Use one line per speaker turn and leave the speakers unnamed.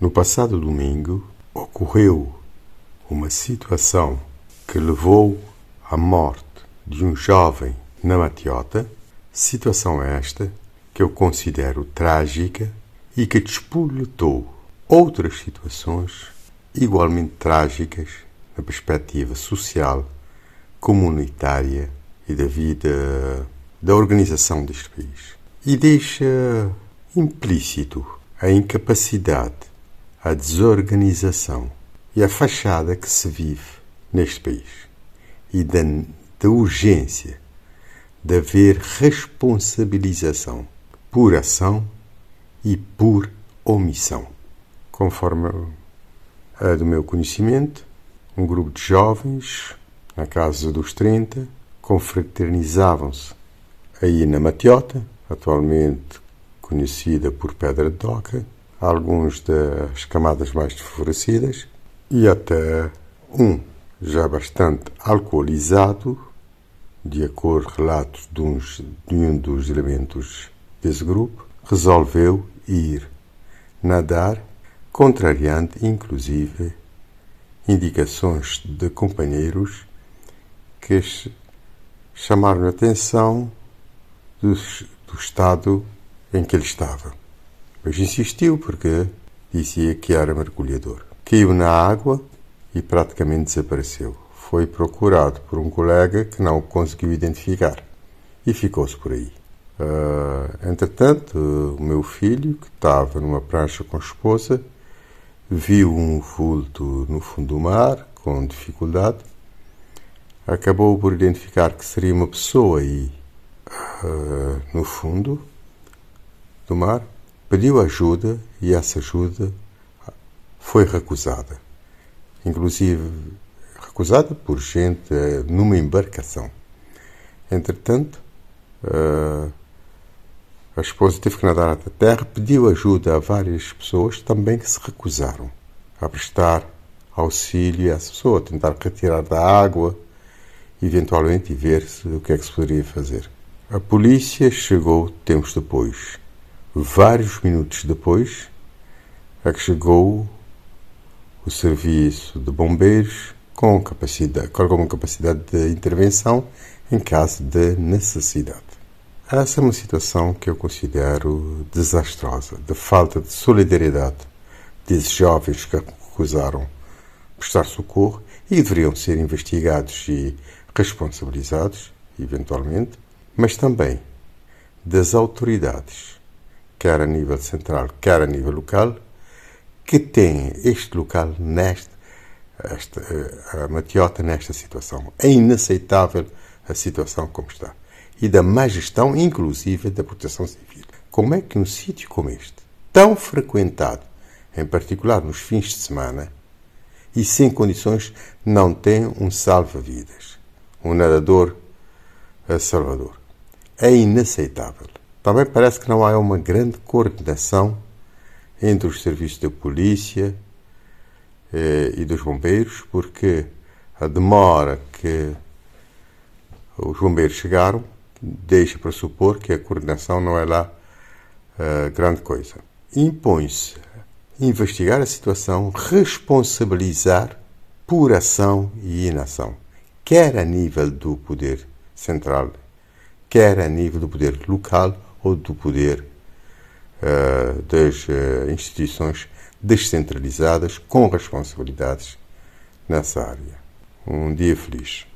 No passado domingo ocorreu uma situação que levou à morte de um jovem na Matiota, situação esta que eu considero trágica e que despoletou outras situações igualmente trágicas na perspectiva social, comunitária e da vida da organização deste país. E deixa implícito a incapacidade a desorganização e a fachada que se vive neste país e da, da urgência de haver responsabilização por ação e por omissão. Conforme a do meu conhecimento, um grupo de jovens, na casa dos 30, confraternizavam-se aí na Matiota, atualmente conhecida por Pedra de Doca, alguns das camadas mais desfavorecidas e até um já bastante alcoolizado, de acordo com relatos de, uns, de um dos elementos desse grupo, resolveu ir nadar, contrariando inclusive indicações de companheiros que chamaram a atenção do, do estado em que ele estava. Mas insistiu porque dizia que era mergulhador. Caiu na água e praticamente desapareceu. Foi procurado por um colega que não o conseguiu identificar e ficou-se por aí. Uh, entretanto, o meu filho, que estava numa prancha com a esposa, viu um vulto no fundo do mar, com dificuldade, acabou por identificar que seria uma pessoa aí uh, no fundo do mar Pediu ajuda e essa ajuda foi recusada. Inclusive, recusada por gente eh, numa embarcação. Entretanto, eh, a esposa teve que nadar até a terra, pediu ajuda a várias pessoas também que se recusaram a prestar auxílio a essa pessoa, tentar retirar da água, eventualmente, ver o que é que se poderia fazer. A polícia chegou tempos depois Vários minutos depois é que chegou o serviço de bombeiros com capacidade, com alguma capacidade de intervenção em caso de necessidade. Essa é uma situação que eu considero desastrosa, de falta de solidariedade desses jovens que recusaram prestar socorro e deveriam ser investigados e responsabilizados, eventualmente, mas também das autoridades quer a nível central, quer a nível local, que tem este local nesta, esta, a Matiota nesta situação. É inaceitável a situação como está. E da má gestão, inclusive, da proteção civil. Como é que um sítio como este, tão frequentado, em particular nos fins de semana, e sem condições, não tem um salva-vidas, um nadador a salvador? É inaceitável. Também parece que não há uma grande coordenação entre os serviços da polícia eh, e dos bombeiros, porque a demora que os bombeiros chegaram deixa para supor que a coordenação não é lá uh, grande coisa. Impõe-se investigar a situação, responsabilizar por ação e inação, quer a nível do poder central, quer a nível do poder local ou do poder uh, das uh, instituições descentralizadas com responsabilidades nessa área. Um dia feliz.